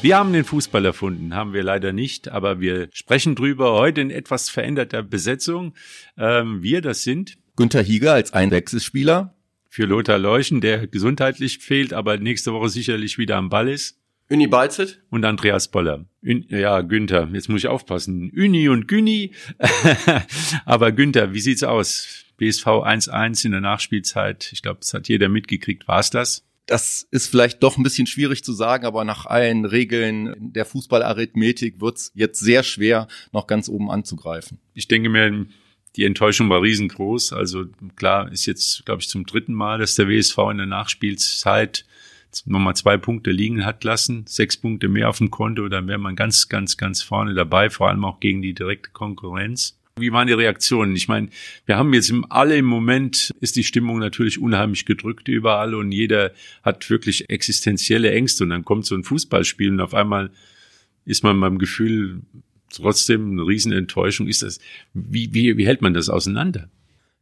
Wir haben den Fußball erfunden, haben wir leider nicht, aber wir sprechen drüber heute in etwas veränderter Besetzung. Ähm, wir, das sind Günther Hieger als Einwechselspieler. Für Lothar Leuchen, der gesundheitlich fehlt, aber nächste Woche sicherlich wieder am Ball ist. Uni Balzit. Und Andreas Boller. Ün ja, Günther, jetzt muss ich aufpassen. Uni und Güni. aber Günther, wie sieht's aus? BSV 1-1 in der Nachspielzeit. Ich glaube, das hat jeder mitgekriegt. War's das? Das ist vielleicht doch ein bisschen schwierig zu sagen, aber nach allen Regeln der Fußballarithmetik wird's jetzt sehr schwer, noch ganz oben anzugreifen. Ich denke mir, die Enttäuschung war riesengroß. Also klar ist jetzt, glaube ich, zum dritten Mal, dass der WSV in der Nachspielzeit nochmal zwei Punkte liegen hat lassen, sechs Punkte mehr auf dem Konto, dann wäre man ganz, ganz, ganz vorne dabei, vor allem auch gegen die direkte Konkurrenz. Wie waren die Reaktionen? Ich meine, wir haben jetzt im, alle im Moment ist die Stimmung natürlich unheimlich gedrückt überall und jeder hat wirklich existenzielle Ängste und dann kommt so ein Fußballspiel und auf einmal ist man beim Gefühl trotzdem eine Riesenenttäuschung. Ist das, wie, wie, wie hält man das auseinander?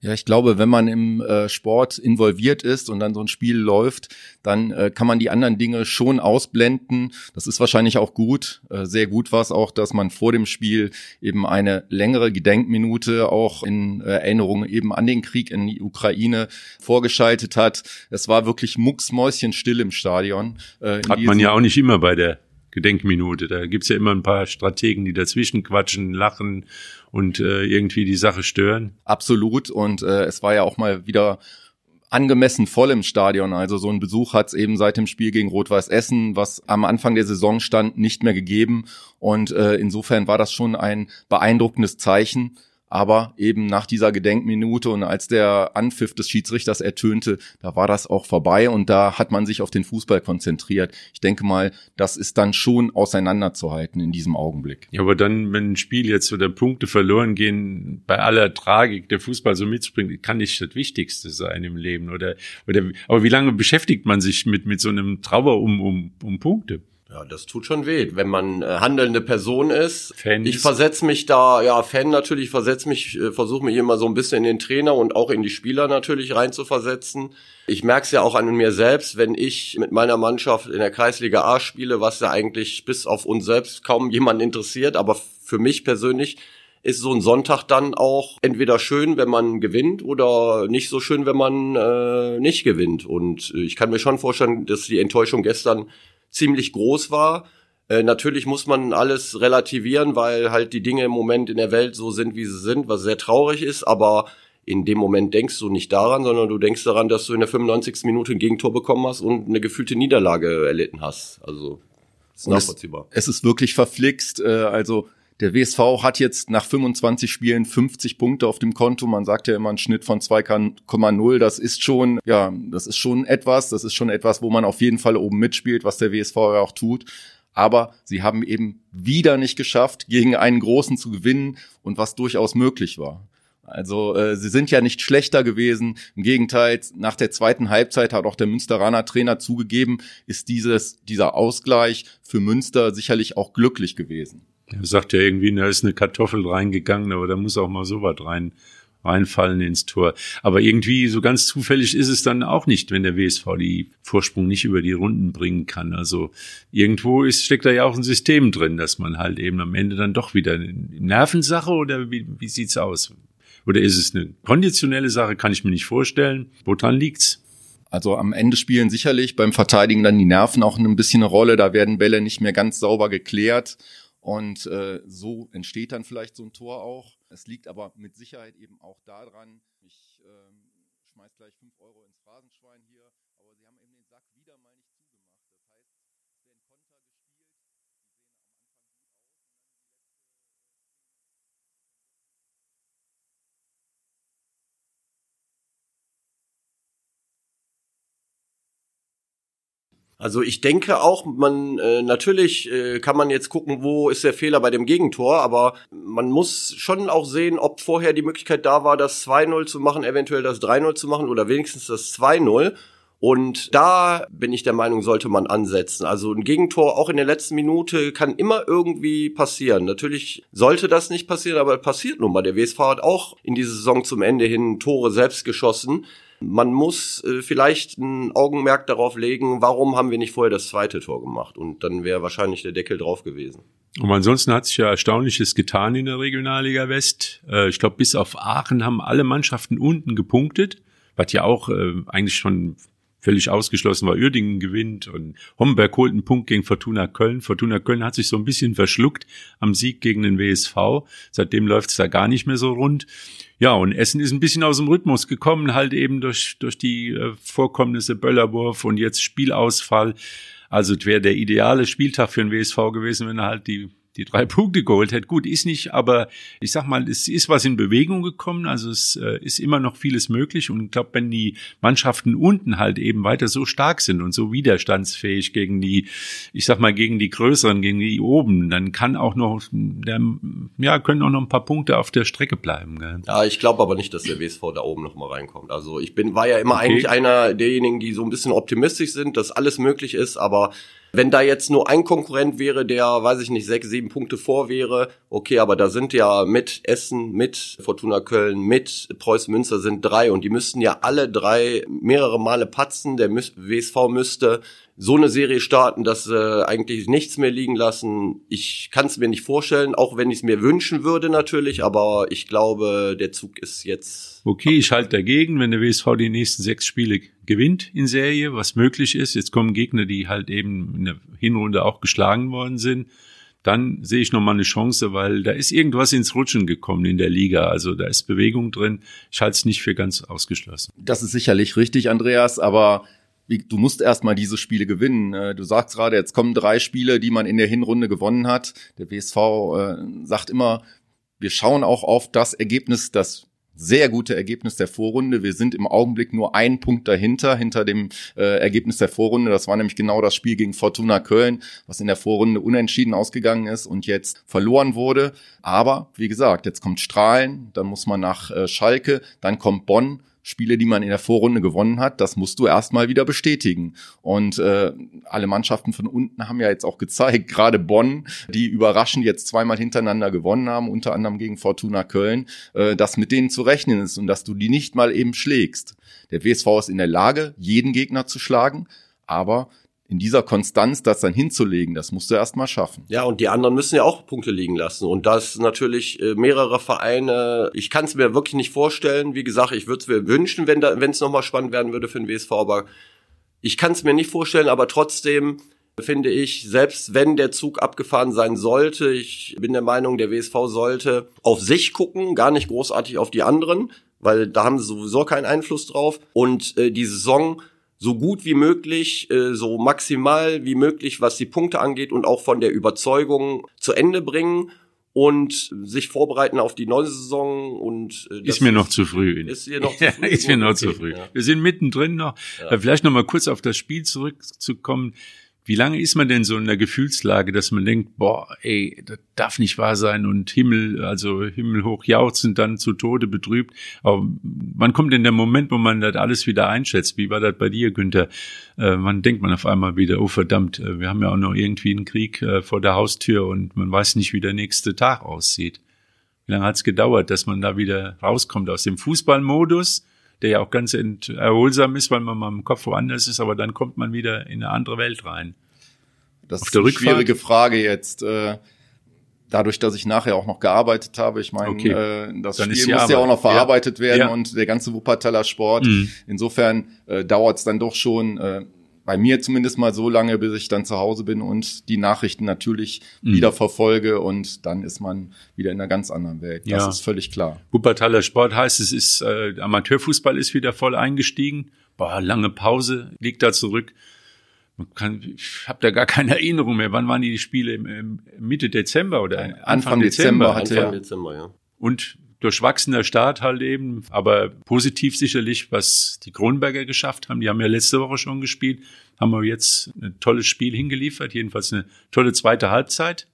Ja, ich glaube, wenn man im äh, Sport involviert ist und dann so ein Spiel läuft, dann äh, kann man die anderen Dinge schon ausblenden. Das ist wahrscheinlich auch gut. Äh, sehr gut war es auch, dass man vor dem Spiel eben eine längere Gedenkminute auch in äh, Erinnerung eben an den Krieg in die Ukraine vorgeschaltet hat. Es war wirklich mucksmäuschenstill im Stadion. Äh, Hat man ja auch nicht immer bei der Gedenkminute. Da gibt's ja immer ein paar Strategen, die dazwischen quatschen, lachen und äh, irgendwie die Sache stören. Absolut. Und äh, es war ja auch mal wieder angemessen voll im Stadion. Also so ein Besuch hat es eben seit dem Spiel gegen Rot-Weiß Essen, was am Anfang der Saison stand, nicht mehr gegeben. Und äh, insofern war das schon ein beeindruckendes Zeichen. Aber eben nach dieser Gedenkminute und als der Anpfiff des Schiedsrichters ertönte, da war das auch vorbei und da hat man sich auf den Fußball konzentriert. Ich denke mal, das ist dann schon auseinanderzuhalten in diesem Augenblick. Ja, aber dann, wenn ein Spiel jetzt oder Punkte verloren gehen, bei aller Tragik der Fußball so mitspringt, kann nicht das Wichtigste sein im Leben oder, oder, aber wie lange beschäftigt man sich mit, mit so einem Trauer um, um, um Punkte? Ja, das tut schon weh, wenn man äh, handelnde Person ist. Fan ich versetze mich da, ja, Fan natürlich, versetze mich, äh, versuche mich immer so ein bisschen in den Trainer und auch in die Spieler natürlich rein zu versetzen. Ich merke es ja auch an mir selbst, wenn ich mit meiner Mannschaft in der Kreisliga A spiele, was ja eigentlich bis auf uns selbst kaum jemand interessiert, aber für mich persönlich ist so ein Sonntag dann auch entweder schön, wenn man gewinnt oder nicht so schön, wenn man äh, nicht gewinnt. Und äh, ich kann mir schon vorstellen, dass die Enttäuschung gestern ziemlich groß war. Äh, natürlich muss man alles relativieren, weil halt die Dinge im Moment in der Welt so sind, wie sie sind, was sehr traurig ist, aber in dem Moment denkst du nicht daran, sondern du denkst daran, dass du in der 95. Minute ein Gegentor bekommen hast und eine gefühlte Niederlage erlitten hast. Also ist nachvollziehbar. Es, es, ist wirklich verflixt. Äh, also der WSV hat jetzt nach 25 Spielen 50 Punkte auf dem Konto. Man sagt ja immer einen Schnitt von 2,0. Das ist schon, ja, das ist schon etwas. Das ist schon etwas, wo man auf jeden Fall oben mitspielt, was der WSV ja auch tut. Aber sie haben eben wieder nicht geschafft, gegen einen Großen zu gewinnen und was durchaus möglich war. Also äh, sie sind ja nicht schlechter gewesen. Im Gegenteil, nach der zweiten Halbzeit hat auch der Münsteraner Trainer zugegeben, ist dieses, dieser Ausgleich für Münster sicherlich auch glücklich gewesen. Er sagt ja irgendwie, da ist eine Kartoffel reingegangen, aber da muss auch mal so was rein, reinfallen ins Tor. Aber irgendwie so ganz zufällig ist es dann auch nicht, wenn der WSV die Vorsprung nicht über die Runden bringen kann. Also irgendwo ist, steckt da ja auch ein System drin, dass man halt eben am Ende dann doch wieder eine Nervensache oder wie, wie sieht's aus? Oder ist es eine konditionelle Sache? Kann ich mir nicht vorstellen. Woran liegt's? Also am Ende spielen sicherlich beim Verteidigen dann die Nerven auch ein bisschen eine Rolle. Da werden Bälle nicht mehr ganz sauber geklärt. Und äh, so entsteht dann vielleicht so ein Tor auch. Es liegt aber mit Sicherheit eben auch daran, ich äh, schmeiß gleich fünf Euro ins Phrasenschwein hier, aber sie haben eben den Sack wieder mal nicht zugemacht. Das heißt, es werden Konter gespielt, die sehen am Anfang gut aus und dann die letzte Also ich denke auch, man äh, natürlich äh, kann man jetzt gucken, wo ist der Fehler bei dem Gegentor, aber man muss schon auch sehen, ob vorher die Möglichkeit da war, das 2-0 zu machen, eventuell das 3-0 zu machen oder wenigstens das 2-0. Und da bin ich der Meinung, sollte man ansetzen. Also ein Gegentor auch in der letzten Minute kann immer irgendwie passieren. Natürlich sollte das nicht passieren, aber passiert nun mal. Der WSV hat auch in dieser Saison zum Ende hin Tore selbst geschossen. Man muss äh, vielleicht ein Augenmerk darauf legen, warum haben wir nicht vorher das zweite Tor gemacht? Und dann wäre wahrscheinlich der Deckel drauf gewesen. Und ansonsten hat sich ja Erstaunliches getan in der Regionalliga West. Äh, ich glaube, bis auf Aachen haben alle Mannschaften unten gepunktet, was ja auch äh, eigentlich schon völlig ausgeschlossen war. Uerdingen gewinnt und Homberg holt einen Punkt gegen Fortuna Köln. Fortuna Köln hat sich so ein bisschen verschluckt am Sieg gegen den WSV. Seitdem läuft es da gar nicht mehr so rund. Ja, und Essen ist ein bisschen aus dem Rhythmus gekommen, halt eben durch, durch die äh, Vorkommnisse Böllerwurf und jetzt Spielausfall. Also es wäre der ideale Spieltag für den WSV gewesen, wenn er halt die die drei Punkte geholt hätte. Gut, ist nicht, aber ich sag mal, es ist was in Bewegung gekommen. Also es äh, ist immer noch vieles möglich. Und ich glaube, wenn die Mannschaften unten halt eben weiter so stark sind und so widerstandsfähig gegen die, ich sag mal, gegen die größeren, gegen die oben, dann kann auch noch, der, ja, können auch noch ein paar Punkte auf der Strecke bleiben. Gell? Ja, ich glaube aber nicht, dass der WSV da oben noch mal reinkommt. Also ich bin, war ja immer okay. eigentlich einer derjenigen, die so ein bisschen optimistisch sind, dass alles möglich ist, aber wenn da jetzt nur ein Konkurrent wäre, der, weiß ich nicht, sechs, sieben Punkte vor wäre, okay, aber da sind ja mit Essen, mit Fortuna Köln, mit Preußen Münster sind drei und die müssten ja alle drei mehrere Male patzen. Der WSV müsste so eine Serie starten, dass sie eigentlich nichts mehr liegen lassen. Ich kann es mir nicht vorstellen, auch wenn ich es mir wünschen würde natürlich, aber ich glaube, der Zug ist jetzt. Okay, ich halte dagegen, wenn der WSV die nächsten sechs Spiele gewinnt in Serie, was möglich ist. Jetzt kommen Gegner, die halt eben in der Hinrunde auch geschlagen worden sind. Dann sehe ich nochmal eine Chance, weil da ist irgendwas ins Rutschen gekommen in der Liga. Also da ist Bewegung drin. Ich halte es nicht für ganz ausgeschlossen. Das ist sicherlich richtig, Andreas, aber du musst erstmal diese Spiele gewinnen. Äh, du sagst gerade, jetzt kommen drei Spiele, die man in der Hinrunde gewonnen hat. Der WSV äh, sagt immer, wir schauen auch auf das Ergebnis, das sehr gute Ergebnis der Vorrunde. Wir sind im Augenblick nur ein Punkt dahinter, hinter dem äh, Ergebnis der Vorrunde. Das war nämlich genau das Spiel gegen Fortuna Köln, was in der Vorrunde unentschieden ausgegangen ist und jetzt verloren wurde. Aber wie gesagt, jetzt kommt Strahlen, dann muss man nach äh, Schalke, dann kommt Bonn Spiele, die man in der Vorrunde gewonnen hat, das musst du erstmal wieder bestätigen. Und äh, alle Mannschaften von unten haben ja jetzt auch gezeigt, gerade Bonn, die überraschend jetzt zweimal hintereinander gewonnen haben, unter anderem gegen Fortuna Köln, äh, dass mit denen zu rechnen ist und dass du die nicht mal eben schlägst. Der WSV ist in der Lage, jeden Gegner zu schlagen, aber in dieser Konstanz das dann hinzulegen, das musst du erst mal schaffen. Ja, und die anderen müssen ja auch Punkte liegen lassen. Und das natürlich äh, mehrere Vereine. Ich kann es mir wirklich nicht vorstellen. Wie gesagt, ich würde es mir wünschen, wenn es nochmal spannend werden würde für den WSV, aber ich kann es mir nicht vorstellen, aber trotzdem finde ich, selbst wenn der Zug abgefahren sein sollte, ich bin der Meinung, der WSV sollte auf sich gucken, gar nicht großartig auf die anderen, weil da haben sie sowieso keinen Einfluss drauf. Und äh, die Saison so gut wie möglich, äh, so maximal wie möglich, was die Punkte angeht und auch von der Überzeugung zu Ende bringen und sich vorbereiten auf die neue Saison und äh, ist mir noch zu früh. Ist, hier noch zu früh. ist mir noch okay, zu früh. Wir sind mittendrin noch. Ja. Vielleicht noch mal kurz auf das Spiel zurückzukommen. Wie lange ist man denn so in der Gefühlslage, dass man denkt, boah, ey, das darf nicht wahr sein und Himmel, also himmelhoch jauchzend dann zu Tode betrübt. Aber wann kommt denn der Moment, wo man das alles wieder einschätzt? Wie war das bei dir, Günther? Äh, wann denkt man auf einmal wieder, oh verdammt, äh, wir haben ja auch noch irgendwie einen Krieg äh, vor der Haustür und man weiß nicht, wie der nächste Tag aussieht. Wie lange hat es gedauert, dass man da wieder rauskommt aus dem Fußballmodus? Der ja auch ganz erholsam ist, weil man mal im Kopf woanders ist, aber dann kommt man wieder in eine andere Welt rein. Das Auf ist eine schwierige Frage jetzt. Äh, dadurch, dass ich nachher auch noch gearbeitet habe, ich meine, okay. äh, das dann Spiel muss ja auch noch verarbeitet ja. werden ja. und der ganze Wuppertaler Sport. Mhm. Insofern äh, dauert es dann doch schon äh, bei mir zumindest mal so lange, bis ich dann zu Hause bin und die Nachrichten natürlich mhm. wieder verfolge und dann ist man wieder in einer ganz anderen Welt. Das ja. ist völlig klar. Wuppertaler Sport heißt, es ist äh, Amateurfußball ist wieder voll eingestiegen. Boah, lange Pause liegt da zurück. Man kann, ich habe da gar keine Erinnerung mehr. Wann waren die Spiele? Im, Mitte Dezember oder Anfang, Anfang Dezember? Dezember hatte Anfang Dezember, ja. Und durchwachsener Start halt eben, aber positiv sicherlich, was die Kronberger geschafft haben. Die haben ja letzte Woche schon gespielt, haben wir jetzt ein tolles Spiel hingeliefert, jedenfalls eine tolle zweite Halbzeit.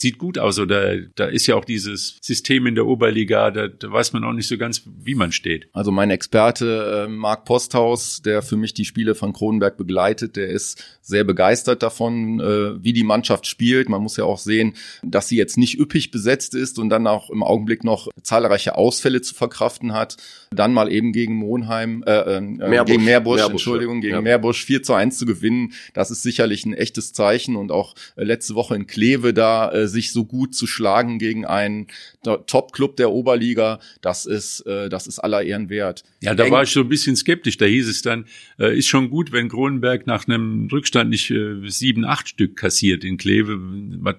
Sieht gut aus. Oder da ist ja auch dieses System in der Oberliga, da, da weiß man auch nicht so ganz, wie man steht. Also mein Experte äh, Marc Posthaus, der für mich die Spiele von Kronenberg begleitet, der ist sehr begeistert davon, äh, wie die Mannschaft spielt. Man muss ja auch sehen, dass sie jetzt nicht üppig besetzt ist und dann auch im Augenblick noch zahlreiche Ausfälle zu verkraften hat. Dann mal eben gegen Monheim, äh, äh, Meerbusch, gegen Meerbusch, Meerbusch Entschuldigung, gegen ja. Meerbusch 4 zu 1 zu gewinnen. Das ist sicherlich ein echtes Zeichen und auch äh, letzte Woche in Kleve da äh, sich so gut zu schlagen gegen einen Top-Club der Oberliga, das ist, äh, das ist aller Ehren wert. Ja, da Eng war ich so ein bisschen skeptisch. Da hieß es dann, äh, ist schon gut, wenn Kronenberg nach einem Rückstand nicht äh, sieben, acht Stück kassiert in Kleve,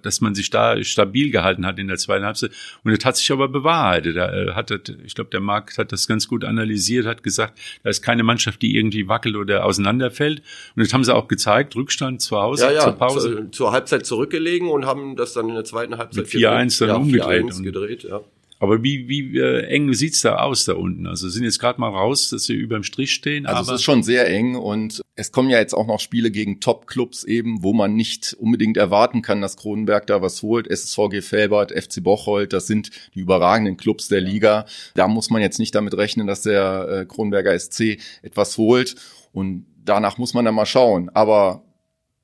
dass man sich da stabil gehalten hat in der zweiten Halbzeit. Und das hat sich aber bewahrheitet. Da äh, hat das, ich glaube, der Markt hat das ganz gut analysiert, hat gesagt, da ist keine Mannschaft, die irgendwie wackelt oder auseinanderfällt. Und das haben sie auch gezeigt, Rückstand zu Hause, ja, ja, zur Pause. Zur, zur Halbzeit zurückgelegen und haben das dann in der zweiten Halbzeit 4-1 dann ja, umgedreht. 4 gedreht, ja. Aber wie, wie äh, eng sieht's da aus da unten? Also sind jetzt gerade mal raus, dass sie überm Strich stehen. Also es ist schon sehr eng und es kommen ja jetzt auch noch Spiele gegen Top-Clubs eben, wo man nicht unbedingt erwarten kann, dass Kronenberg da was holt. SSVG Felbert, FC Bocholt, das sind die überragenden Clubs der Liga. Da muss man jetzt nicht damit rechnen, dass der äh, Kronenberger SC etwas holt. Und danach muss man dann mal schauen. Aber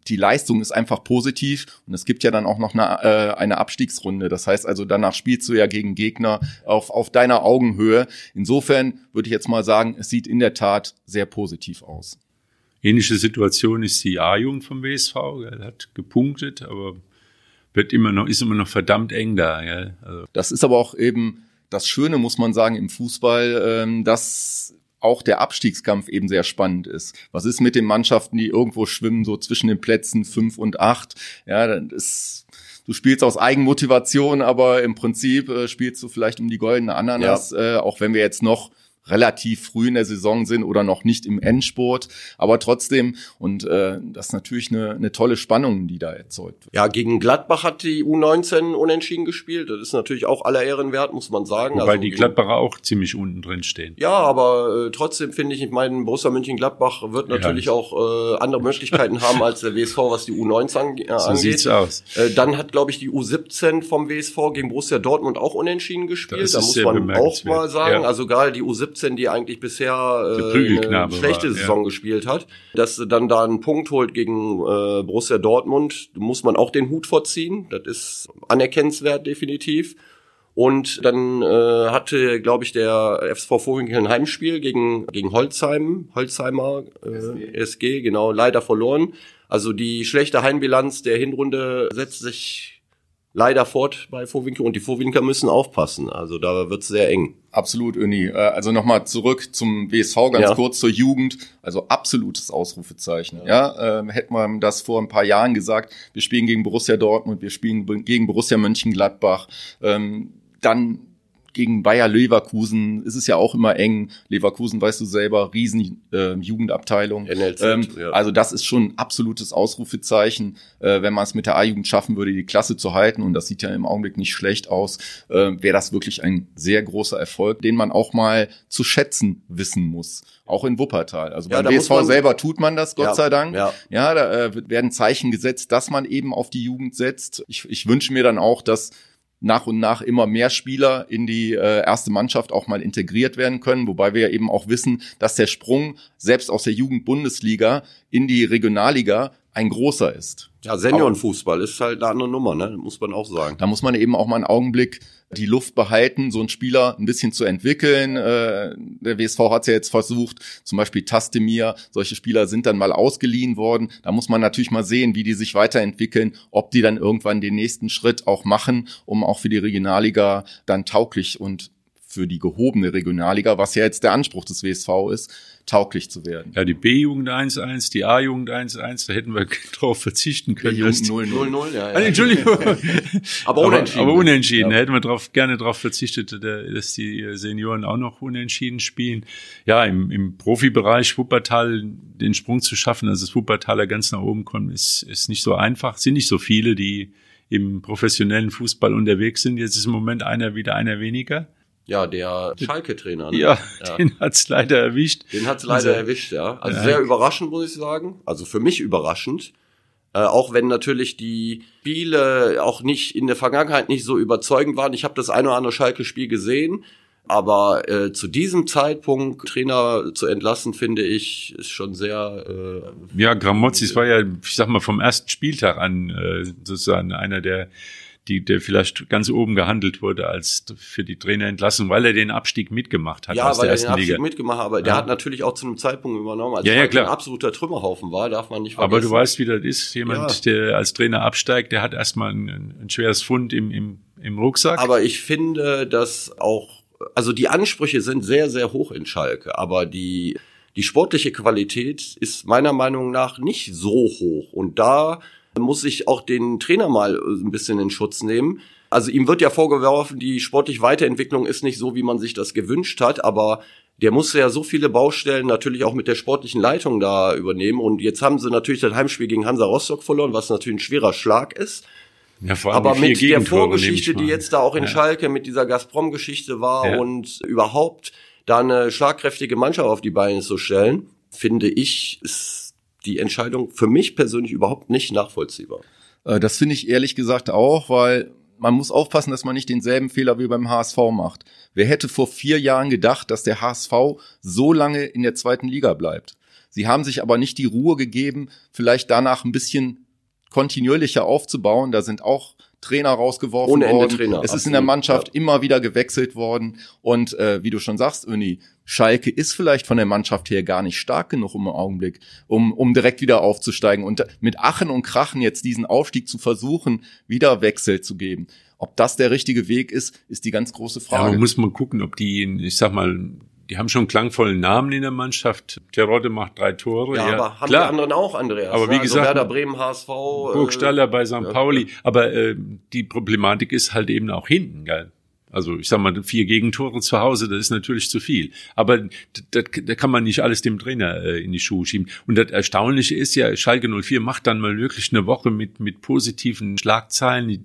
die Leistung ist einfach positiv und es gibt ja dann auch noch eine, äh, eine Abstiegsrunde. Das heißt also, danach spielst du ja gegen Gegner auf, auf deiner Augenhöhe. Insofern würde ich jetzt mal sagen, es sieht in der Tat sehr positiv aus. Ähnliche Situation ist die A-Jugend vom WSV. Er hat gepunktet, aber wird immer noch, ist immer noch verdammt eng da. Ja. Also. Das ist aber auch eben das Schöne, muss man sagen, im Fußball, ähm, dass auch der Abstiegskampf eben sehr spannend ist. Was ist mit den Mannschaften, die irgendwo schwimmen, so zwischen den Plätzen fünf und acht? Ja, dann ist du spielst aus Eigenmotivation, aber im Prinzip äh, spielst du vielleicht um die goldene Ananas, ja. äh, auch wenn wir jetzt noch relativ früh in der Saison sind oder noch nicht im Endsport, aber trotzdem und äh, das ist natürlich eine, eine tolle Spannung, die da erzeugt wird. Ja, gegen Gladbach hat die U19 unentschieden gespielt. Das ist natürlich auch aller Ehren wert, muss man sagen. Wobei also die Gladbacher auch ziemlich unten drin stehen. Ja, aber äh, trotzdem finde ich, ich meine, Borussia Mönchengladbach wird natürlich ja. auch äh, andere Möglichkeiten haben als der WSV, was die U19 ange so angeht. Sieht's aus. Äh, dann hat, glaube ich, die U17 vom WSV gegen Borussia Dortmund auch unentschieden gespielt. Das da muss man auch mal sagen. Ja. Also gerade die U17 17, die eigentlich bisher äh, eine schlechte war, Saison ja. gespielt hat, dass sie dann da einen Punkt holt gegen äh, Borussia Dortmund, muss man auch den Hut vorziehen. Das ist anerkennenswert definitiv. Und dann äh, hatte, glaube ich, der FSV Vorwinkel ein Heimspiel gegen, gegen Holzheim, Holzheimer äh, SG, genau, leider verloren. Also die schlechte Heimbilanz der Hinrunde setzt sich leider fort bei Vorwinkel und die Vorwinker müssen aufpassen. Also da wird's sehr eng. Absolut, Uni. Äh, also nochmal zurück zum WSV ganz ja. kurz zur Jugend. Also absolutes Ausrufezeichen. Ja, ja äh, hätten wir das vor ein paar Jahren gesagt, wir spielen gegen Borussia Dortmund, wir spielen gegen Borussia Mönchengladbach, ähm, dann gegen Bayer Leverkusen ist es ja auch immer eng. Leverkusen, weißt du selber, riesen äh, Jugendabteilung. NLZ, ähm, ja. Also das ist schon ein absolutes Ausrufezeichen, äh, wenn man es mit der A-Jugend schaffen würde, die Klasse zu halten. Und das sieht ja im Augenblick nicht schlecht aus. Äh, Wäre das wirklich ein sehr großer Erfolg, den man auch mal zu schätzen wissen muss. Auch in Wuppertal. Also ja, beim BSV selber tut man das, Gott ja, sei Dank. Ja, ja da äh, werden Zeichen gesetzt, dass man eben auf die Jugend setzt. Ich, ich wünsche mir dann auch, dass nach und nach immer mehr Spieler in die äh, erste Mannschaft auch mal integriert werden können, wobei wir ja eben auch wissen, dass der Sprung selbst aus der Jugendbundesliga in die Regionalliga ein großer ist. Ja, Seniorenfußball ist halt eine andere Nummer, ne? muss man auch sagen. Da muss man eben auch mal einen Augenblick die Luft behalten, so einen Spieler ein bisschen zu entwickeln. Äh, der WSV hat es ja jetzt versucht, zum Beispiel Tastemir, solche Spieler sind dann mal ausgeliehen worden. Da muss man natürlich mal sehen, wie die sich weiterentwickeln, ob die dann irgendwann den nächsten Schritt auch machen, um auch für die Regionalliga dann tauglich und für die gehobene Regionalliga, was ja jetzt der Anspruch des WSV ist, tauglich zu werden. Ja, die B-Jugend 1-1, die A-Jugend 1-1, da hätten wir drauf verzichten können. B-Jugend 0-0, ja, ja. Ah, Entschuldigung. aber unentschieden. Aber, aber unentschieden. Ja. Da hätten wir drauf, gerne darauf verzichtet, dass die Senioren auch noch unentschieden spielen. Ja, im, im Profibereich Wuppertal den Sprung zu schaffen, also das Wuppertaler ganz nach oben kommen, ist, ist nicht so einfach. Es sind nicht so viele, die im professionellen Fußball unterwegs sind. Jetzt ist im Moment einer wieder einer weniger. Ja, der Schalke-Trainer. Ne? Ja, ja, den hat's leider erwischt. Den hat's leider also, erwischt, ja. Also ja. sehr überraschend, muss ich sagen. Also für mich überraschend. Äh, auch wenn natürlich die Spiele auch nicht in der Vergangenheit nicht so überzeugend waren. Ich habe das eine oder andere Schalke-Spiel gesehen, aber äh, zu diesem Zeitpunkt Trainer zu entlassen, finde ich, ist schon sehr. Äh, ja, Gramozis war ja, ich sag mal, vom ersten Spieltag an äh, sozusagen einer der die, der vielleicht ganz oben gehandelt wurde als für die Trainerentlassung, weil er den Abstieg mitgemacht hat ja, aus weil der ersten er den Abstieg Liga. mitgemacht hat, aber ja. der hat natürlich auch zu einem Zeitpunkt übernommen, als ja, ja, klar. ein absoluter Trümmerhaufen war, darf man nicht vergessen. Aber du weißt, wie das ist. Jemand, ja. der als Trainer absteigt, der hat erstmal ein, ein schweres Fund im, im, im Rucksack. Aber ich finde, dass auch, also die Ansprüche sind sehr, sehr hoch in Schalke, aber die, die sportliche Qualität ist meiner Meinung nach nicht so hoch. Und da muss ich auch den Trainer mal äh, ein bisschen in Schutz nehmen. Also ihm wird ja vorgeworfen, die sportliche Weiterentwicklung ist nicht so, wie man sich das gewünscht hat, aber der musste ja so viele Baustellen natürlich auch mit der sportlichen Leitung da übernehmen. Und jetzt haben sie natürlich das Heimspiel gegen Hansa Rostock verloren, was natürlich ein schwerer Schlag ist. Ja, vor allem Aber mit der Vorgeschichte, die jetzt da auch in ja. Schalke mit dieser Gazprom-Geschichte war ja. und überhaupt da eine schlagkräftige Mannschaft auf die Beine zu stellen, finde ich, ist die Entscheidung für mich persönlich überhaupt nicht nachvollziehbar. Äh, das finde ich ehrlich gesagt auch, weil man muss aufpassen, dass man nicht denselben Fehler wie beim HSV macht. Wer hätte vor vier Jahren gedacht, dass der HSV so lange in der zweiten Liga bleibt? Sie haben sich aber nicht die Ruhe gegeben, vielleicht danach ein bisschen kontinuierlicher aufzubauen. Da sind auch Trainer rausgeworfen Ohne Ende worden. Trainer, es absolut, ist in der Mannschaft ja. immer wieder gewechselt worden. Und äh, wie du schon sagst, Öni, Schalke ist vielleicht von der Mannschaft her gar nicht stark genug im Augenblick, um, um direkt wieder aufzusteigen. Und mit Achen und Krachen jetzt diesen Aufstieg zu versuchen, wieder Wechsel zu geben. Ob das der richtige Weg ist, ist die ganz große Frage. Ja, muss man gucken, ob die, ich sag mal, die haben schon einen klangvollen Namen in der Mannschaft. Terodde macht drei Tore. Ja, ja aber haben klar. die anderen auch, Andreas. Aber wie ne? also gesagt, Werder Bremen, HSV. Burgstaller äh, bei St. Ja, Pauli. Aber äh, die Problematik ist halt eben auch hinten, geil. Also ich sag mal, vier Gegentore zu Hause, das ist natürlich zu viel. Aber da, da kann man nicht alles dem Trainer äh, in die Schuhe schieben. Und das Erstaunliche ist ja, Schalke 04 macht dann mal wirklich eine Woche mit, mit positiven Schlagzeilen.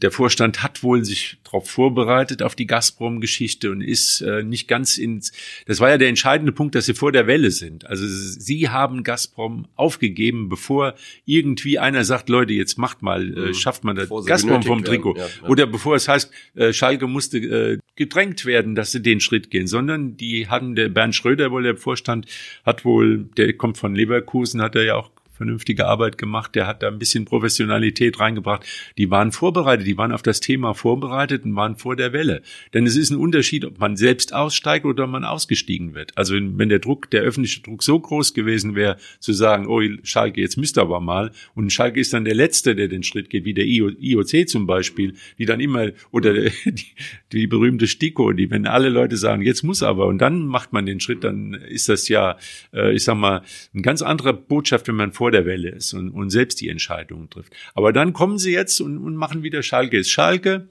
Der Vorstand hat wohl sich darauf vorbereitet, auf die Gazprom-Geschichte und ist äh, nicht ganz ins, das war ja der entscheidende Punkt, dass sie vor der Welle sind. Also sie haben Gazprom aufgegeben, bevor irgendwie einer sagt, Leute, jetzt macht mal, äh, mhm. schafft mal das Gazprom vom Trikot. Ja, ja. Oder bevor es heißt, äh, Schalke musste äh, gedrängt werden, dass sie den Schritt gehen, sondern die hatten, der Bernd Schröder, wohl der Vorstand, hat wohl, der kommt von Leverkusen, hat er ja auch vernünftige Arbeit gemacht, der hat da ein bisschen Professionalität reingebracht. Die waren vorbereitet, die waren auf das Thema vorbereitet und waren vor der Welle. Denn es ist ein Unterschied, ob man selbst aussteigt oder man ausgestiegen wird. Also wenn der Druck, der öffentliche Druck so groß gewesen wäre, zu sagen, oh Schalke, jetzt müsst ihr aber mal. Und Schalke ist dann der Letzte, der den Schritt geht, wie der IOC zum Beispiel, die dann immer, oder die, die berühmte Stiko, die, wenn alle Leute sagen, jetzt muss aber, und dann macht man den Schritt, dann ist das ja, äh, ich sag mal, eine ganz andere Botschaft, wenn man vor vor der Welle ist und, und selbst die Entscheidungen trifft. Aber dann kommen sie jetzt und, und machen wieder Schalke ist Schalke.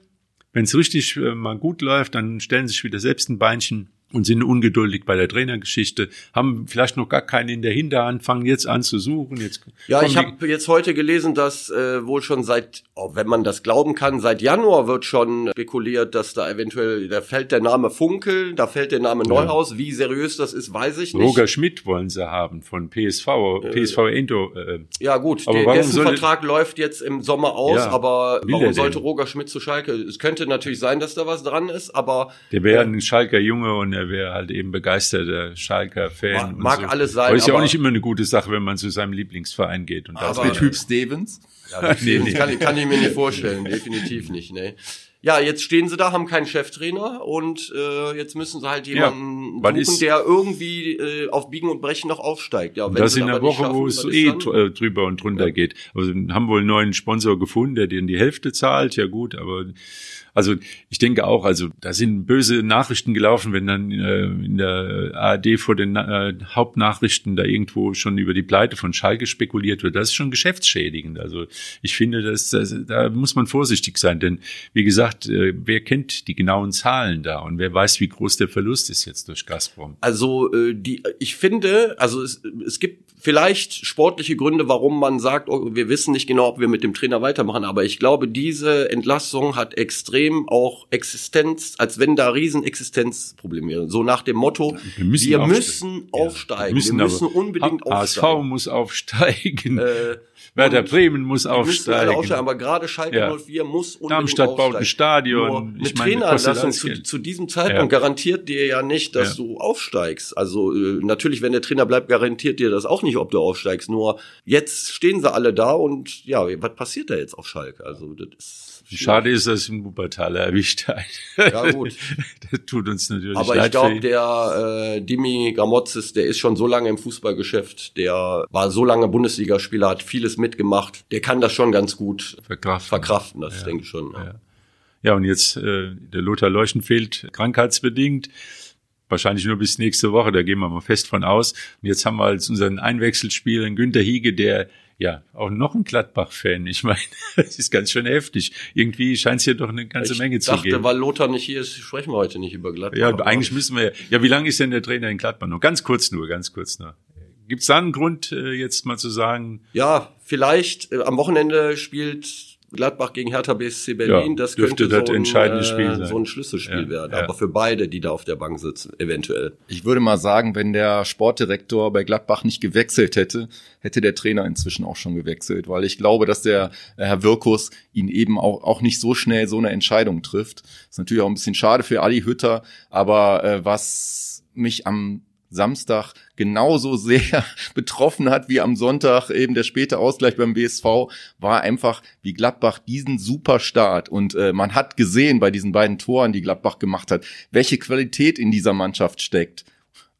Wenn es richtig äh, mal gut läuft, dann stellen sie sich wieder selbst ein Beinchen und sind ungeduldig bei der Trainergeschichte, haben vielleicht noch gar keinen in der Hinterhand, fangen jetzt an zu suchen. Jetzt ja, ich habe jetzt heute gelesen, dass äh, wohl schon seit, oh, wenn man das glauben kann, seit Januar wird schon spekuliert, dass da eventuell, da fällt der Name Funkel, da fällt der Name Neuhaus. Ja. Wie seriös das ist, weiß ich nicht. Roger Schmidt wollen sie haben von PSV, äh, PSV Endo. Äh, ja gut, aber der, dessen Vertrag läuft jetzt im Sommer aus, ja, aber warum sollte Roger Schmidt zu Schalke? Es könnte natürlich sein, dass da was dran ist, aber der wäre ein Schalker Junge und er wäre halt eben begeisterter Schalker-Fan. Mag, mag so. alles sein. Aber ist ja auch nicht immer eine gute Sache, wenn man zu seinem Lieblingsverein geht. Und aber mit Typ Stevens? Ja, nee, nee. Kann, kann ich mir nicht vorstellen, definitiv nicht. Nee. Ja, jetzt stehen sie da, haben keinen Cheftrainer und äh, jetzt müssen sie halt jemanden ja, suchen, der irgendwie äh, auf Biegen und Brechen noch aufsteigt. Ja, wenn das in der Woche, wo es eh dann, äh, drüber und drunter ja. geht. Also haben wohl einen neuen Sponsor gefunden, der denen die Hälfte zahlt. Ja gut, aber also ich denke auch, also da sind böse Nachrichten gelaufen, wenn dann äh, in der ARD vor den äh, Hauptnachrichten da irgendwo schon über die Pleite von Schalke spekuliert wird. Das ist schon geschäftsschädigend. Also ich finde, das, das, da muss man vorsichtig sein, denn wie gesagt, gesagt, äh, wer kennt die genauen Zahlen da und wer weiß, wie groß der Verlust ist jetzt durch Gazprom? Also äh, die, ich finde, also es, es gibt vielleicht sportliche Gründe, warum man sagt, oh, wir wissen nicht genau, ob wir mit dem Trainer weitermachen, aber ich glaube, diese Entlassung hat extrem auch Existenz, als wenn da riesen Existenzprobleme wären. So nach dem Motto, wir müssen, wir müssen aufsteigen, ja, wir müssen, wir müssen unbedingt aufsteigen. HSV muss aufsteigen. Äh, Werder Bremen muss aufsteigen. aufsteigen. Aber gerade Schalke ja. 04 muss unbedingt Darmstadt aufsteigen. baut Stadion. Nur eine Trainerentlassung zu, zu, diesem Zeitpunkt ja. garantiert dir ja nicht, dass ja. du aufsteigst. Also äh, natürlich, wenn der Trainer bleibt, garantiert dir das auch nicht, ob du aufsteigst. Nur jetzt stehen sie alle da und ja, was passiert da jetzt auf Schalke? Also das ist Schade ist, dass im Wuppertaler erwischt hat. Ja gut. das tut uns natürlich Aber leid. Aber ich glaube, der äh, Dimi Gramotzes, der ist schon so lange im Fußballgeschäft, der war so lange Bundesligaspieler, hat vieles mitgemacht. Der kann das schon ganz gut verkraften. Verkraften, das ja. denke ich schon. Ja. ja. Ja und jetzt äh, der Lothar Leuchten fehlt krankheitsbedingt wahrscheinlich nur bis nächste Woche, da gehen wir mal fest von aus. Und jetzt haben wir als unseren Einwechselspieler Günter Hiege, der ja, auch noch ein Gladbach-Fan. Ich meine, das ist ganz schön heftig. Irgendwie scheint es hier doch eine ganze ich Menge zu dachte, geben. Ich dachte, weil Lothar nicht hier ist, sprechen wir heute nicht über Gladbach. Ja, eigentlich müssen wir, ja, wie lange ist denn der Trainer in Gladbach noch? Ganz kurz nur, ganz kurz nur. Gibt es da einen Grund, äh, jetzt mal zu sagen? Ja, vielleicht äh, am Wochenende spielt Gladbach gegen Hertha BSC Berlin, ja, das könnte das so, ein, äh, sein. so ein Schlüsselspiel ja, werden. Ja. Aber für beide, die da auf der Bank sitzen, eventuell. Ich würde mal sagen, wenn der Sportdirektor bei Gladbach nicht gewechselt hätte, hätte der Trainer inzwischen auch schon gewechselt, weil ich glaube, dass der Herr Wirkus ihn eben auch, auch nicht so schnell so eine Entscheidung trifft. Das ist natürlich auch ein bisschen schade für Adi Hütter, aber äh, was mich am Samstag genauso sehr betroffen hat wie am Sonntag eben der späte Ausgleich beim BSV, war einfach wie Gladbach diesen super Start. Und äh, man hat gesehen bei diesen beiden Toren, die Gladbach gemacht hat, welche Qualität in dieser Mannschaft steckt.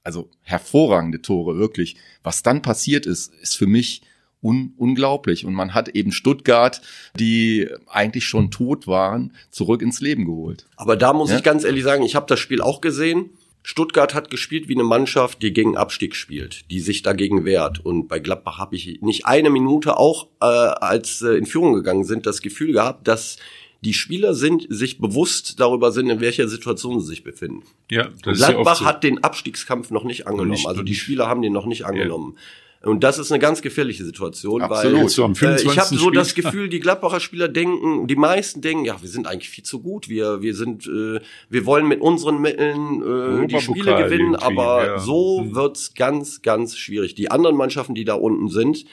Also hervorragende Tore, wirklich. Was dann passiert ist, ist für mich un unglaublich. Und man hat eben Stuttgart, die eigentlich schon tot waren, zurück ins Leben geholt. Aber da muss ja? ich ganz ehrlich sagen, ich habe das Spiel auch gesehen Stuttgart hat gespielt wie eine Mannschaft, die gegen Abstieg spielt, die sich dagegen wehrt. Und bei Gladbach habe ich nicht eine Minute, auch äh, als äh, in Führung gegangen sind, das Gefühl gehabt, dass die Spieler sind sich bewusst darüber sind, in welcher Situation sie sich befinden. Ja, das Gladbach ist ja so. hat den Abstiegskampf noch nicht angenommen. Nicht, also die Spieler haben den noch nicht angenommen. Ja. Und das ist eine ganz gefährliche Situation, Absolut. weil äh, ich habe so das Gefühl, die Gladbacher Spieler denken, die meisten denken, ja, wir sind eigentlich viel zu gut, wir wir sind, äh, wir wollen mit unseren Mitteln äh, die Spiele gewinnen, aber ja. so hm. wird's ganz ganz schwierig. Die anderen Mannschaften, die da unten sind,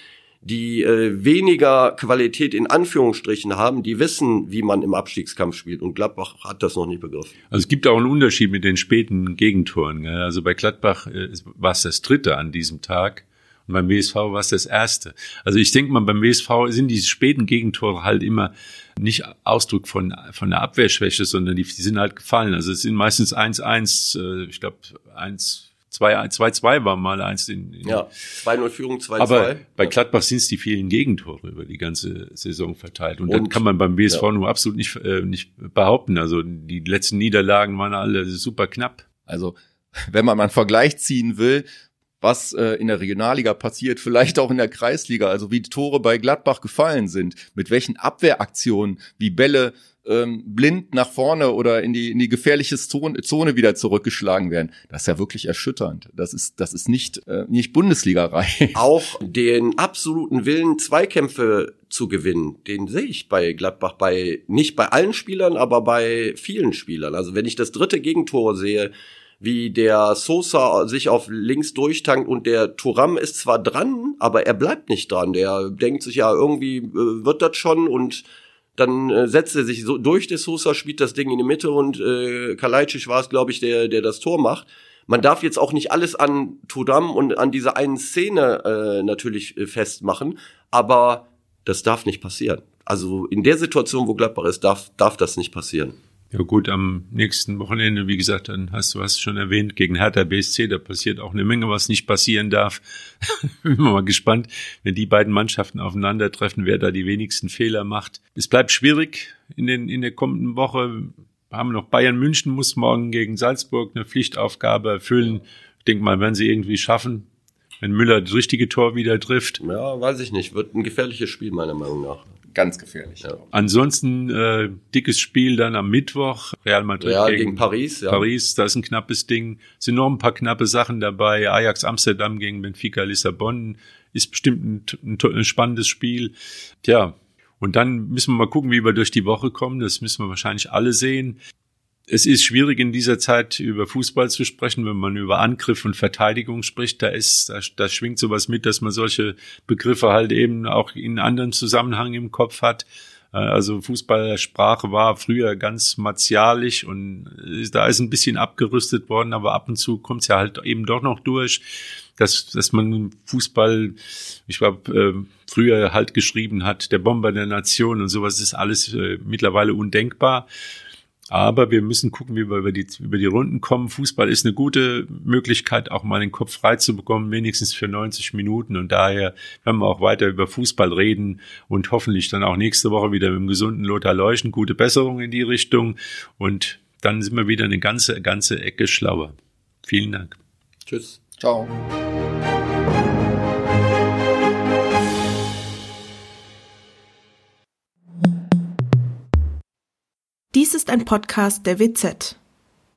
die äh, weniger Qualität in Anführungsstrichen haben, die wissen, wie man im Abstiegskampf spielt. Und Gladbach hat das noch nicht begriffen. Also es gibt auch einen Unterschied mit den späten Gegentoren. Gell? Also bei Gladbach äh, war es das dritte an diesem Tag. Und beim WSV war es das erste. Also ich denke mal, beim WSV sind diese späten Gegentore halt immer nicht Ausdruck von, von der Abwehrschwäche, sondern die, die sind halt gefallen. Also es sind meistens 1-1, äh, ich glaube 1 2-2 war mal eins in, in Ja, 2-0 Führung, 2-2. Aber bei Gladbach sind es die vielen Gegentore über die ganze Saison verteilt. Und, und das kann man beim BSV ja. nur absolut nicht, äh, nicht behaupten. Also die letzten Niederlagen waren alle super knapp. Also wenn man mal einen Vergleich ziehen will, was äh, in der Regionalliga passiert, vielleicht auch in der Kreisliga, also wie die Tore bei Gladbach gefallen sind, mit welchen Abwehraktionen, wie Bälle ähm, blind nach vorne oder in die, in die gefährliche Zone, Zone wieder zurückgeschlagen werden. Das ist ja wirklich erschütternd. Das ist, das ist nicht, äh, nicht Bundesliga-Reihe. Auch den absoluten Willen, Zweikämpfe zu gewinnen, den sehe ich bei Gladbach bei, nicht bei allen Spielern, aber bei vielen Spielern. Also wenn ich das dritte Gegentor sehe, wie der Sosa sich auf links durchtankt und der Turam ist zwar dran, aber er bleibt nicht dran. Der denkt sich ja, irgendwie äh, wird das schon und dann äh, setzt er sich so durch. Der Sosa spielt das Ding in die Mitte und äh, Kalajdzic war es, glaube ich, der, der das Tor macht. Man darf jetzt auch nicht alles an Turam und an dieser einen Szene äh, natürlich äh, festmachen, aber das darf nicht passieren. Also in der Situation, wo Gladbach ist, darf, darf das nicht passieren. Ja gut, am nächsten Wochenende, wie gesagt, dann hast du was schon erwähnt, gegen Hertha BSC, da passiert auch eine Menge, was nicht passieren darf. Bin mal gespannt, wenn die beiden Mannschaften aufeinandertreffen, wer da die wenigsten Fehler macht. Es bleibt schwierig in, den, in der kommenden Woche. Wir haben noch Bayern München, muss morgen gegen Salzburg eine Pflichtaufgabe erfüllen. Ich denke mal, werden sie irgendwie schaffen, wenn Müller das richtige Tor wieder trifft. Ja, weiß ich nicht. Wird ein gefährliches Spiel, meiner Meinung nach. Ganz gefährlich. Ja. Ansonsten äh, dickes Spiel dann am Mittwoch, Real Madrid Real gegen, gegen, Paris. Ja. Paris, da ist ein knappes Ding. Es sind noch ein paar knappe Sachen dabei. Ajax Amsterdam gegen Benfica Lissabon ist bestimmt ein, ein, ein spannendes Spiel. Tja, und dann müssen wir mal gucken, wie wir durch die Woche kommen. Das müssen wir wahrscheinlich alle sehen es ist schwierig in dieser Zeit über Fußball zu sprechen, wenn man über Angriff und Verteidigung spricht. Da ist, da, da schwingt sowas mit, dass man solche Begriffe halt eben auch in anderen Zusammenhang im Kopf hat. Äh, also Fußballersprache war früher ganz martialisch und da ist ein bisschen abgerüstet worden, aber ab und zu kommt es ja halt eben doch noch durch, dass, dass man Fußball, ich glaube, äh, früher halt geschrieben hat, der Bomber der Nation und sowas ist alles äh, mittlerweile undenkbar. Aber wir müssen gucken, wie wir über die, über die Runden kommen. Fußball ist eine gute Möglichkeit, auch mal den Kopf frei zu bekommen, wenigstens für 90 Minuten. Und daher werden wir auch weiter über Fußball reden und hoffentlich dann auch nächste Woche wieder mit dem gesunden Lothar Leuchten. Gute Besserung in die Richtung. Und dann sind wir wieder eine ganze, ganze Ecke schlauer. Vielen Dank. Tschüss. Ciao. Ein Podcast der WZ.